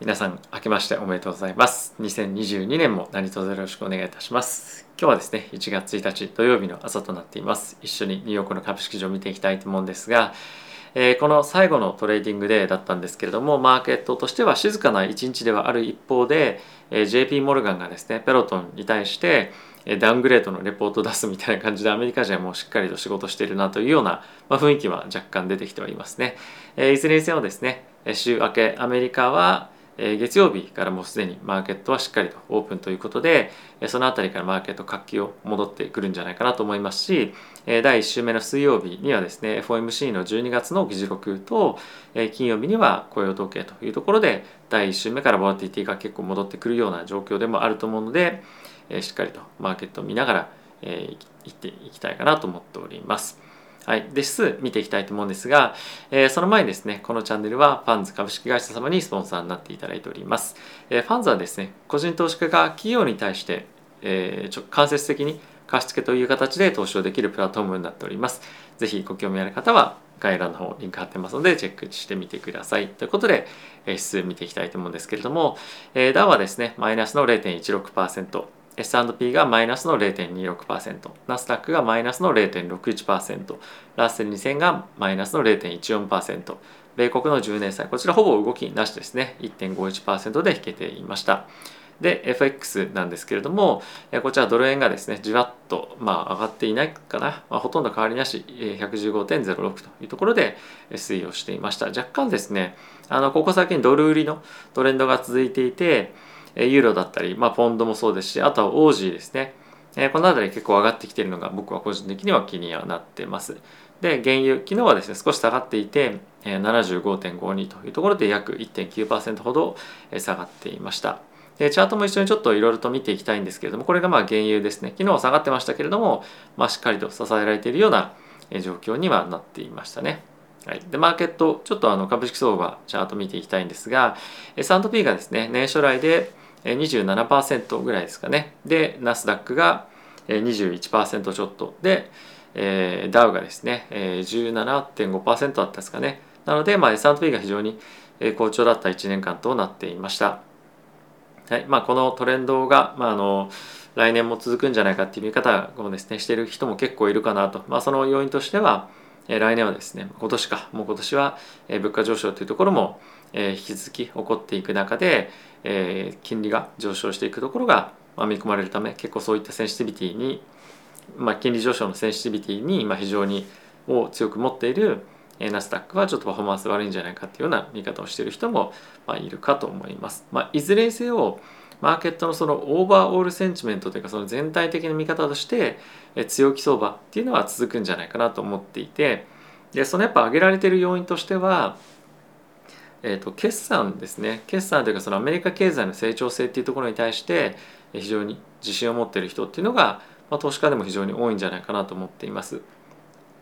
皆さん明けましておめでとうございます。2022年も何卒よろしくお願いいたします。今日はですね1月1日土曜日の朝となっています。一緒にニューヨークの株式市場を見ていきたいと思うんですが、え、この最後の trading day だったんですけれどもマーケットとしては静かな一日ではある一方で、えー、JP モルガンがですねペロトンに対してダウングレードのレポートを出すみたいな感じでアメリカ人はもうしっかりと仕事しているなというような、ま、雰囲気は若干出てきてはいますね。え、いずれにせよですね週明けアメリカは月曜日からもうすでにマーケットはしっかりとオープンということでその辺りからマーケット活気を戻ってくるんじゃないかなと思いますし第1週目の水曜日にはですね FOMC の12月の議事録と金曜日には雇用統計というところで第1週目からボラティティが結構戻ってくるような状況でもあると思うのでしっかりとマーケットを見ながらいっていきたいかなと思っております。はい、で指数見ていきたいと思うんですが、えー、その前にですね、このチャンネルはファンズ株式会社様にスポンサーになっていただいております。えー、ファンズはですね、個人投資家が企業に対して、えー、間接的に貸付という形で投資をできるプラットフォームになっております。ぜひご興味ある方は概要欄の方リンク貼ってますのでチェックしてみてください。ということで、えー、指数見ていきたいと思うんですけれども、えー、ダウはですね、マイナスの0.16%、S&P がマイナスの0.26%、ナスダックがマイナスの0.61%、ラッセル2000がマイナスの0.14%、米国の10年債、こちらほぼ動きなしですね、1.51%で引けていました。で、FX なんですけれども、こちらドル円がですね、じわっと、まあ、上がっていないかな、まあ、ほとんど変わりなし、115.06というところで推移をしていました。若干ですね、あのここ最近ドル売りのトレンドが続いていて、ユーロだったり、まあ、ポンドもそうですしあとはオージーですね、えー、この辺り結構上がってきているのが僕は個人的には気にはなってます。で原油昨日はですね少し下がっていて75.52というところで約1.9%ほど下がっていました。でチャートも一緒にちょっといろいろと見ていきたいんですけれどもこれがまあ原油ですね。昨日は下がってましたけれども、まあ、しっかりと支えられているような状況にはなっていましたね。はい、でマーケットちょっとあの株式相場チャート見ていきたいんですが S&P がですね年初来で27%ぐらいですかね。でナスダックが21%ちょっと。で、え、ダウがですね、17.5%だったですかね。なので、まあ、S&P が非常に好調だった1年間となっていました、はいまあ、このトレンドが、まあ、あの来年も続くんじゃないかっていう見方をですねしている人も結構いるかなと、まあ、その要因としては来年はですね今年かもう今年は物価上昇というところも引き続き起こっていく中でえー、金利が上昇していくところが、まあ、見込まれるため結構そういった sensitivity に、まあ、金利上昇の sensitivity に、まあ、非常にを強く持っているナスダックはちょっとパフォーマンス悪いんじゃないかっていうような見方をしている人も、まあ、いるかと思います。まあ、いずれにせよマーケットのその overall sentiment というかその全体的な見方として強気相場っていうのは続くんじゃないかなと思っていてでそのやっぱ挙げられてる要因としてはえーと、決算ですね決算というかそのアメリカ経済の成長性っていうところに対して非常に自信を持っている人っていうのが、まあ、投資家でも非常に多いんじゃないかなと思っています。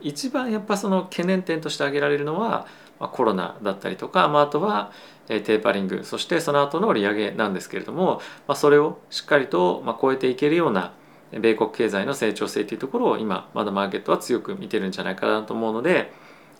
一番やっぱその懸念点として挙げられるのは、まあ、コロナだったりとか、まあ、あとは、えテーパリングそしてその後の利上げなんですけれども、まあ、それをしっかりと、まあ、超えていけるような米国経済の成長性というところを今まだマーケットは強く見てるんじゃないかなと思うので、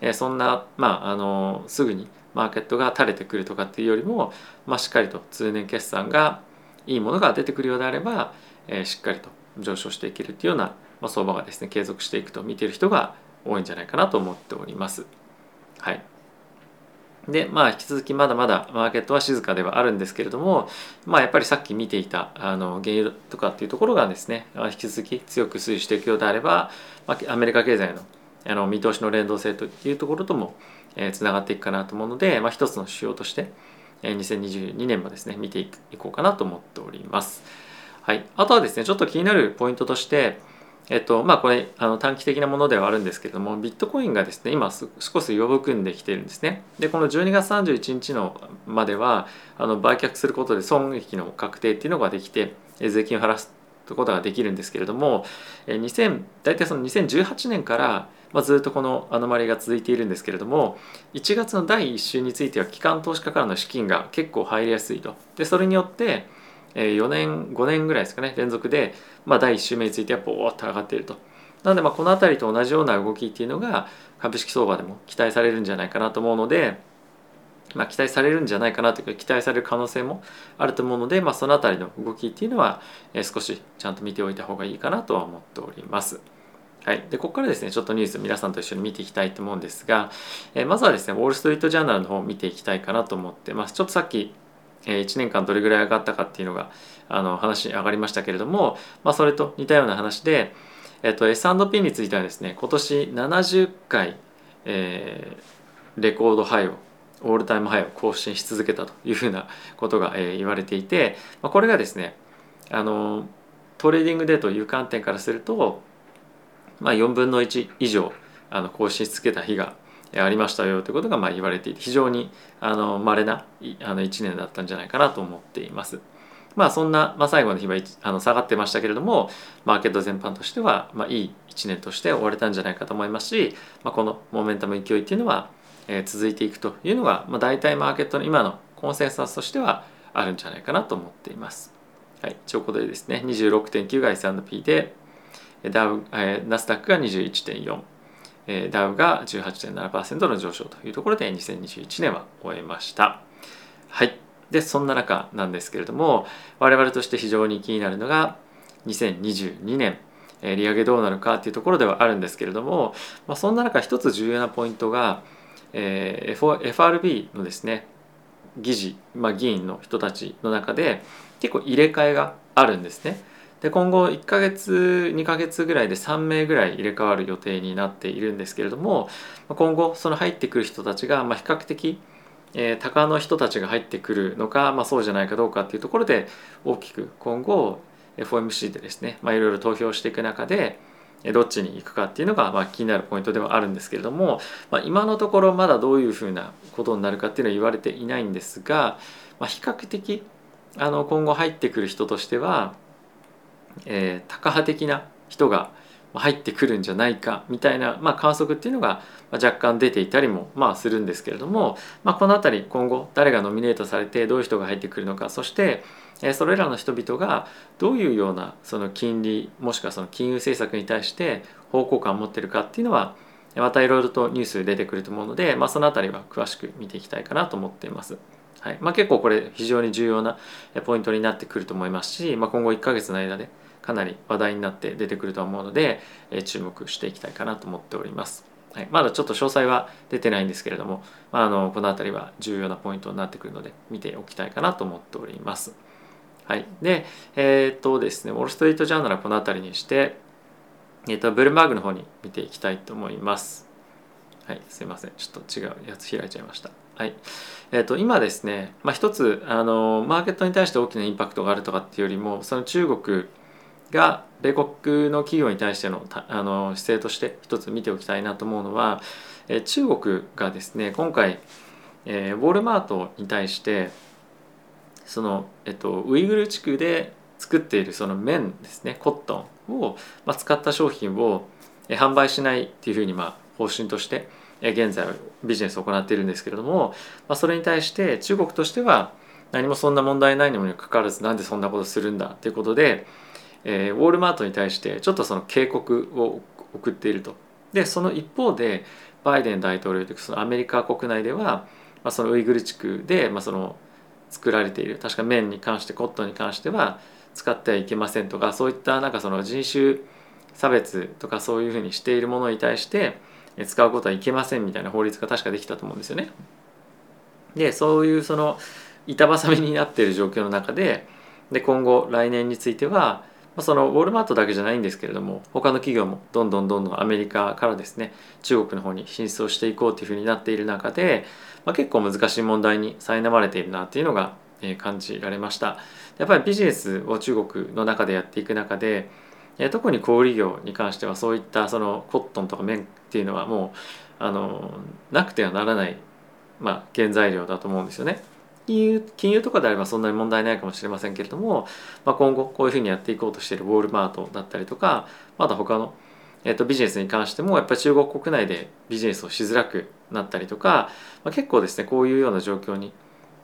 えそんな、まあ、あのすぐにマーケットが垂れてくるとかっていうよりも、まあ、しっかりと通年決算がいいものが出てくるようであれば、えー、しっかりと上昇していけるっていうような、まあ、相場がですね継続していくと見ている人が多いんじゃないかなと思っております。はいでまあ引き続きまだまだマーケットは静かではあるんですけれどもまあやっぱりさっき見ていたあの原油とかっていうところがですね引き続き強く推移していくようであれば、まあ、アメリカ経済のあの見通しの連動性というところともつながっていくかなと思うので、まあ、一つの指標としてえ2022年もですね見ていこうかなと思っております。はい、あとはですねちょっと気になるポイントとしてえっとまあこれあの短期的なものではあるんですけれどもビットコインがですね今少し弱含んできているんですねでこの12月31日のまではあの売却することで損益の確定っていうのができて税金を払ことができるんですけれども2000大体その2018年からまあ、ずっとこのアノマリが続いているんですけれども1月の第1週については機関投資家からの資金が結構入りやすいと。でそれによって4年5年ぐらいですかね連続で、まあ、第1週目についてはボーッと上がっていると。なのでまあこの辺りと同じような動きっていうのが株式相場でも期待されるんじゃないかなと思うのでまあ、期待されるんじゃないかなというか期待される可能性もあると思うので、まあ、その辺りの動きっていうのは、え少しちゃんと見ておいた方がいいかなとは思っております。はい、でここからですねちょっとニュース皆さんと一緒に見ていきたいと思うんですが、えまずはですねウォール・ストリート・ジャーナルの方を見ていきたいかなと思ってますちょっとさっき、え1年間どれぐらい上がったかっていうのがあの話上がりましたけれども、まあ、それと似たような話で、えっと、S&P についてはですね今年70回、えー、 record high を all time high を更新し続けたというふうなことが、えー、言われていて、まあ、これがですねあの trading day という観点からするとまあ、4分の1以上あの更新し続けた日がありましたよということがまあ言われていて非常にあの稀なあの1年だったんじゃないかなと思っています。まあそんな、まあ、最後の日はあの下がってましたけれどもマーケット全般としては、まあ、いい1年として終われたんじゃないかと思いますし、まあ、このモメンタム勢いっていうのは、え、続いていくというのが、まあ、大体マーケットの今のコンセンサスとしてはあるんじゃないかなと思っています。はい、ということでですね26.9が S&P でダウ、え、ナスダックが21.4、え、ダウが18.7%の上昇というところで2021年は終えました。はい。で、そんな中なんですけれども、我々として非常に気になるのが2022年、え、利上げどうなるかというところではあるんですけれども、まあ、そんな中一つ重要なポイントが、えー、FRB のですね、議事、まあ、議員の人たちの中で結構入れ替えがあるんですね。で今後1ヶ月2ヶ月ぐらいで3名ぐらい入れ替わる予定になっているんですけれども今後その入ってくる人たちが、まあ、比較的、えー、高の人たちが入ってくるのか、まあ、そうじゃないかどうかっていうところで大きく今後 FOMC でですね、まあ、いろいろ投票していく中でどっちに行くかっていうのがまあ気になるポイントではあるんですけれども、まあ、今のところまだどういうふうなことになるかっていうのは言われていないんですが、まあ、比較的あの今後入ってくる人としてはえー、タカ派的な人が入ってくるんじゃないかみたいな、まあ、観測っていうのが若干出ていたりもまあするんですけれども、まあ、この辺り今後誰がノミネートされてどういう人が入ってくるのかそしてそれらの人々がどういうようなその金利もしくはその金融政策に対して方向感を持ってるかっていうのはまたいろいろとニュース出てくると思うので、まあ、その辺りは詳しく見ていきたいかなと思っています。はいまあ、結構これ非常に重要なポイントになってくると思いますし、まあ、今後1ヶ月の間でかなり話題になって出てくると思うので、注目していきたいかなと思っております。はい、まだちょっと詳細は出てないんですけれども、まあ、あのこの辺りは重要なポイントになってくるので見ておきたいかなと思っております。はい、で、えー、っとですね、ウォール・ストリート・ジャーナルはこの辺りにして、えー、っとブルームバーグの方に見ていきたいと思います。はい、すいません。ちょっと違うやつ開いちゃいました。はい。えっ、と、今ですね、まあ、一つ、あの、マーケットに対して大きなインパクトがあるとかっていうよりも、その中国が米国の企業に対してのあの姿勢として一つ見ておきたいなと思うのは、え中国がですね今回、えー、ウォールマートに対してその、えっと、ウイグル地区で作っているその綿ですねコットンを、まあ、使った商品を、販売しないっていうふうに、まあ、方針として、現在ビジネスを行っているんですけれども、まあ、それに対して中国としては何もそんな問題ないにもかかわらずなんでそんなことするんだっていうことで、えー、ウォールマートに対してちょっとその警告を送っていると。でその一方でバイデン大統領というそのアメリカ国内では、まあ、そのウイグル地区で、まあ、その作られている確か綿に関してコットンに関しては使ってはいけませんとかそういったなんかその人種差別とかそういうふうにしているものに対して使うことはいけませんみたいな法律が確かできたと思うんですよね。でそういうその板挟みになっている状況の中でで今後来年についてはまそのウォルマートだけじゃないんですけれども他の企業もどんどんどんどんアメリカからですね中国の方に進出をしていこうというふうになっている中で、まあ、結構難しい問題に苛まれているなっていうのが、感じられましたやっぱりビジネスを中国の中でやっていく中で、特に小売業に関してはそういったそのコットンとか綿っていうのはもうあのなくてはならない、まあ、原材料だと思うんですよね。金融金融とかであればそんなに問題ないかもしれませんけれども、まあ、今後こういうふうにやっていこうとしているウォールマートだったりとかまだ他の、えー、とビジネスに関してもやっぱり中国国内でビジネスをしづらくなったりとか、まあ、結構ですねこういうような状況に、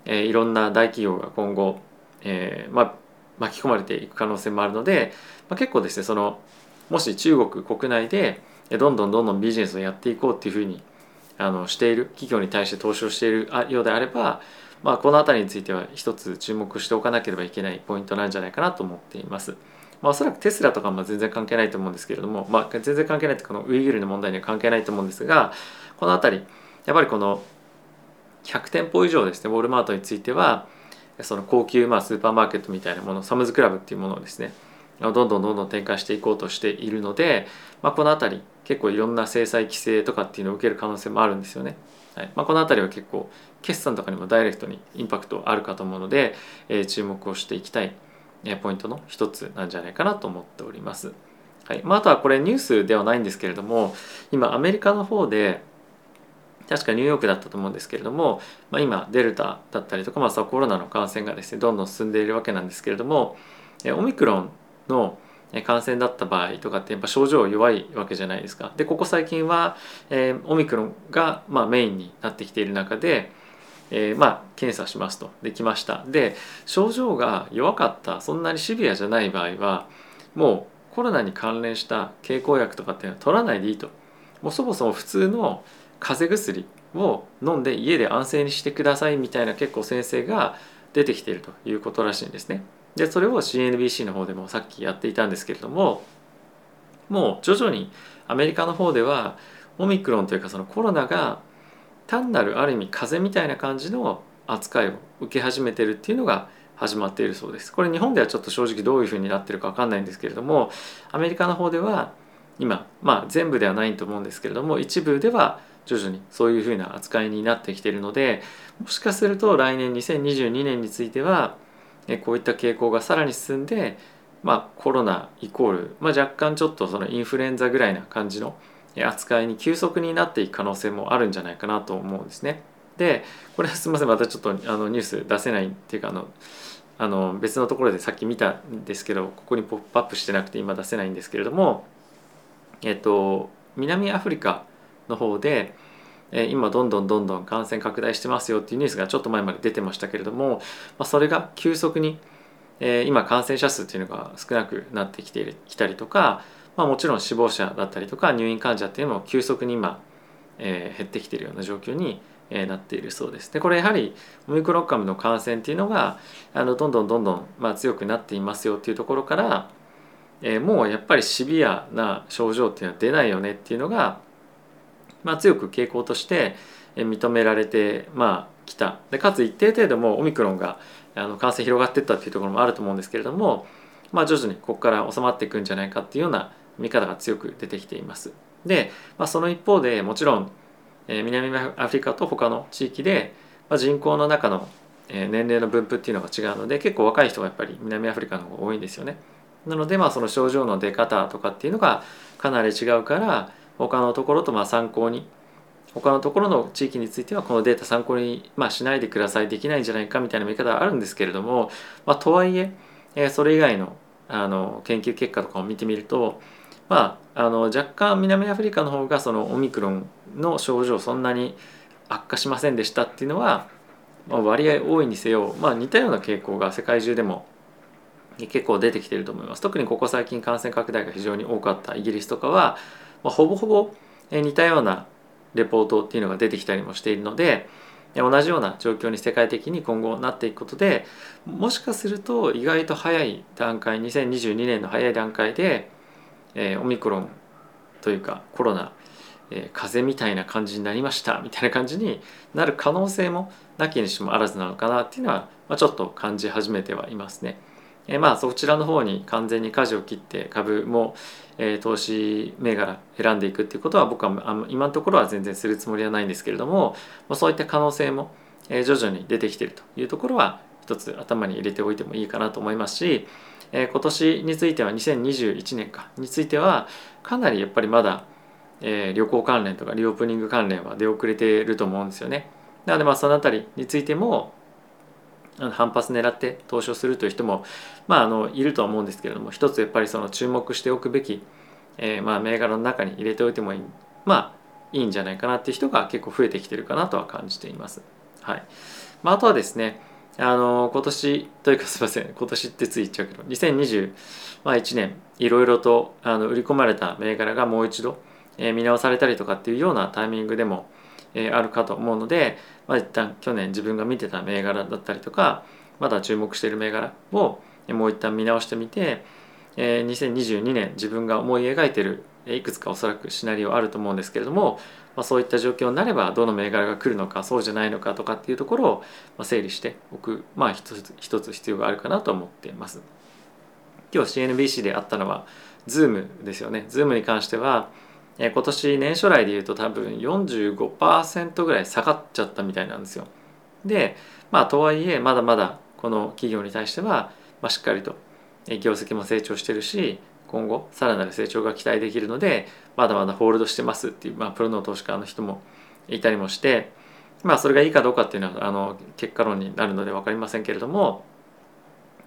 えー、いろんな大企業が今後、えーまあ、巻き込まれていく可能性もあるので、まあ、結構ですねそのもし中国国内でどんどんどんどんビジネスをやっていこうっていうふうにあのしている企業に対して投資をしているようであれば、まあ、この辺りについては一つ注目しておかなければいけないポイントなんじゃないかなと思っています。まあ、おそらくテスラとかも全然関係ないと思うんですけれども、まあ、全然関係ないってこのウイグルの問題には関係ないと思うんですがこの辺りやっぱりこの100店舗以上ですねウォルマートについてはその高級まあスーパーマーケットみたいなものサムズクラブっていうものをですねどんどんどんどん展開していこうとしているので、まあ、この辺り結構いろんな制裁規制とかっていうのを受ける可能性もあるんですよね。はいまあ、この辺りは結構決算とかにもダイレクトにインパクトあるかと思うので、え、注目をしていきたいえポイントの一つなんじゃないかなと思っております。はいまあ、あとはこれニュースではないんですけれども今アメリカの方で確かニューヨークだったと思うんですけれども、まあ、今デルタだったりとか、まあ、コロナの感染がですねどんどん進んでいるわけなんですけれどもオミクロンの感染だった場合とかってやっぱ症状弱いわけじゃないですか。でここ最近は、えー、オミクロンが、まあ、メインになってきている中で、えー、まあ検査しますとできました。で症状が弱かったそんなにシビアじゃない場合はもうコロナに関連した経口薬とかっていうのは取らないでいいと。もうそもそも普通の風邪薬を飲んで家で安静にしてくださいみたいな結構先生が出てきているということらしいんですね。でそれを CNBC の方でもさっきやっていたんですけれどももう徐々にアメリカの方ではオミクロンというかそのコロナが単なるある意味風邪みたいな感じの扱いを受け始めてるっていうのが始まっているそうです。これ日本ではちょっと正直どういうふうになってるか分かんないんですけれどもアメリカの方では今まあ全部ではないと思うんですけれども一部では徐々にそういうふうな扱いになってきているのでもしかすると来年2022年についてはこういった傾向がさらに進んで、まあ、コロナイコール、まあ、若干ちょっとそのインフルエンザぐらいな感じの扱いに急速になっていく可能性もあるんじゃないかなと思うんですね。でこれはすみませんまたちょっとあのニュース出せないっていうかあのあの別のところでさっき見たんですけどここにポップアップしてなくて今出せないんですけれどもえっと南アフリカの方で今どんどんどんどん感染拡大してますよっていうニュースがちょっと前まで出てましたけれども、まあ、それが急速にえ今感染者数っていうのが少なくなってきてきたりとか、まあ、もちろん死亡者だったりとか入院患者っていうのも急速に今、えー、減ってきてるような状況になっているそうです。でこれやはりオミクロン株の感染っていうのがあのどんどんどんどん、まあ、強くなっていますよっていうところから、えー、もうやっぱりシビアな症状っていうのは出ないよねっていうのがまあ、強く傾向として認められてまあきたでかつ一定程度もオミクロンがあの感染広がっていったっていうところもあると思うんですけれども、まあ、徐々にここから収まっていくんじゃないかっていうような見方が強く出てきています。で、まあ、その一方でもちろん、えー、南アフリカと他の地域で、まあ、人口の中の、えー、年齢の分布っていうのが違うので結構若い人がやっぱり南アフリカの方が多いんですよね。なのでまあその症状の出方とかっていうのがかなり違うから他のところとまあ参考に他のところの地域についてはこのデータ参考に、まあ、しないでくださいできないんじゃないかみたいな見方はあるんですけれども、まあ、とはいええー、それ以外のあの研究結果とかを見てみると、まあ、あの若干南アフリカの方がそのオミクロンの症状そんなに悪化しませんでしたっていうのは、まあ、割合多いにせよ、まあ、似たような傾向が世界中でも結構出てきてると思います。特にここ最近感染拡大が非常に多かったイギリスとかは、まあ、ほぼほぼ似たようなレポートっていうのが出てきたりもしているので同じような状況に世界的に今後なっていくことでもしかすると意外と早い段階2022年の早い段階で、えー、オミクロンというかコロナ、えー、風邪みたいな感じになりましたみたいな感じになる可能性もなきにしもあらずなのかなっていうのは、まあ、ちょっと感じ始めてはいますね。えー、まあそちらの方に完全に舵を切って株も、えー、投資銘柄選んでいくっていうことは僕は今のところは全然するつもりはないんですけれどもまそういった可能性もえ徐々に出てきているというところは一つ頭に入れておいてもいいかなと思いますしえ今年については2021年かについてはかなりやっぱりまだえ旅行関連とかリオープニング関連は出遅れていると思うんですよね。なのでまあその辺りについても反発狙って投資をするという人も、まあ、あのいるとは思うんですけれども一つやっぱりその注目しておくべき、えー、まあ銘柄の中に入れておいてもいいまあいいんじゃないかなっていう人が結構増えてきてるかなとは感じています。はいまあ、あとはですねあの今年というかすいません。今年ってつい言っちゃうけど2021年いろいろとあの売り込まれた銘柄がもう一度、えー、見直されたりとかっていうようなタイミングでもえー、あるかと思うので、まあ、一旦去年自分が見てた銘柄だったりとかまだ注目している銘柄をもう一旦見直してみて、えー、2022年自分が思い描いているいくつかおそらくシナリオあると思うんですけれども、まあ、そういった状況になればどの銘柄が来るのかそうじゃないのかとかっていうところを、まあ整理しておく、まあ、一つ一つ必要があるかなと思っています。今日 CNBC であったのは Zoom ですよね。Zoom に関しては、え今年年初来でいうと多分45%ぐらい下がっちゃったみたいなんですよ。でまあとはいえまだまだこの企業に対しては、まあ、しっかりと業績も成長してるし今後さらなる成長が期待できるのでまだまだホールドしてますっていう、まあ、プロの投資家の人もいたりもしてまあそれがいいかどうかっていうのはあの結果論になるので分かりませんけれども、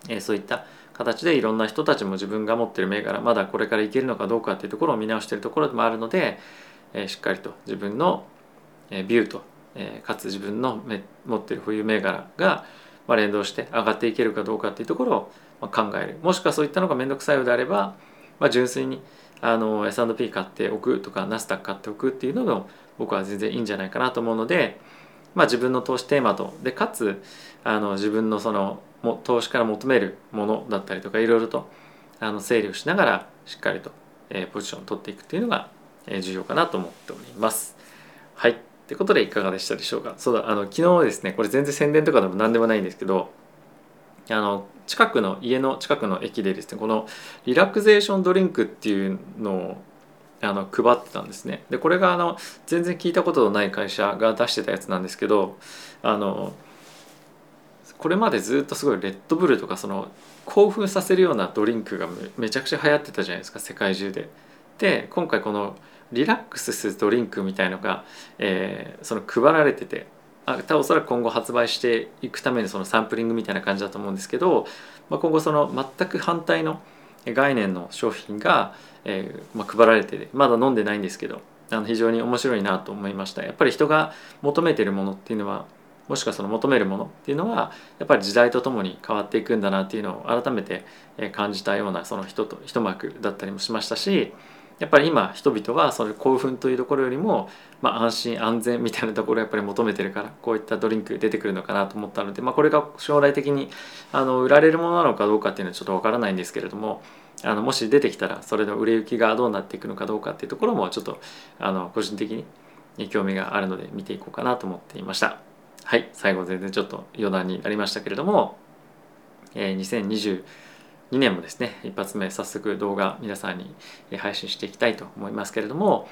えー、そういった形でいろんな人たちも自分が持ってる銘柄まだこれからいけるのかどうかっていうところを見直してるところでもあるので、えー、しっかりと自分のえビューと、えー、かつ自分の持ってる保有銘柄がまあ連動して上がっていけるかどうかっていうところを考える。もしくはそういったのが面倒くさいようであればまあ、純粋にあの S&P 買っておくとかナスダック買っておくっていうのも僕は全然いいんじゃないかなと思うので、まあ、自分の投資テーマとでかつあの自分のそのも投資から求めるものだったりとかいろいろとあの整理をしながらしっかりと、えー、ポジションを取っていくっていうのが、えー、重要かなと思っております。はい。ということでいかがでしたでしょうか。そうだ、あの昨日ですね、これ全然宣伝とかでも何でもないんですけど、あの近くの家の近くの駅でですねこのリラクゼーションドリンクっていうのをあの配ってたんですねでこれがあの全然聞いたことのない会社が出してたやつなんですけどあのこれまでずっとすごいレッドブルとかその興奮させるようなドリンクがめちゃくちゃ流行ってたじゃないですか世界中で。で今回このリラックスするドリンクみたいのが、えー、その配られててあおそらく今後発売していくためにそのサンプリングみたいな感じだと思うんですけど、まあ、今後その全く反対の概念の商品が、えーまあ、配られてまだ飲んでないんですけどあの非常に面白いなと思いました。やっぱり人が求めてるものっていうのはもしくはその求めるものっていうのはやっぱり時代とともに変わっていくんだなっていうのを改めて感じたようなその人と一幕だったりもしましたしやっぱり今人々はそれ興奮というところよりも、まあ、安心安全みたいなところをやっぱり求めてるからこういったドリンク出てくるのかなと思ったので、まあ、これが将来的にあの売られるものなのかどうかっていうのはちょっとわからないんですけれどもあのもし出てきたらそれの売れ行きがどうなっていくのかどうかっていうところもちょっとあの個人的に興味があるので見ていこうかなと思っていました。はい。最後全然ちょっと余談になりましたけれども、えー、2020 2年もですね一発目早速動画皆さんに配信していきたいと思いますけれども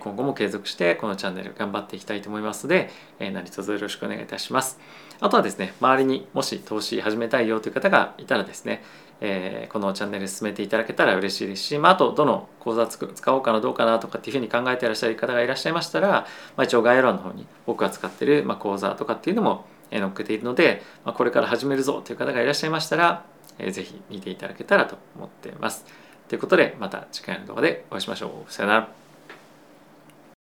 今後も継続してこのチャンネル頑張っていきたいと思いますので何卒よろしくお願いいたします。あとはですね周りにもし投資始めたいよという方がいたらですねえー、このチャンネル進めていただけたら嬉しいですし、まあ、あとどの講座使おうかなどうかなとかっていうふうに考えていらっしゃる方がいらっしゃいましたら、まあ、一応概要欄の方に僕が使っている、まあ、講座とかっていうのも載っけているので、まあ、これから始めるぞという方がいらっしゃいましたらぜひ見ていただけたらと思っています。ということでまた次回の動画でお会いしましょう。さよなら。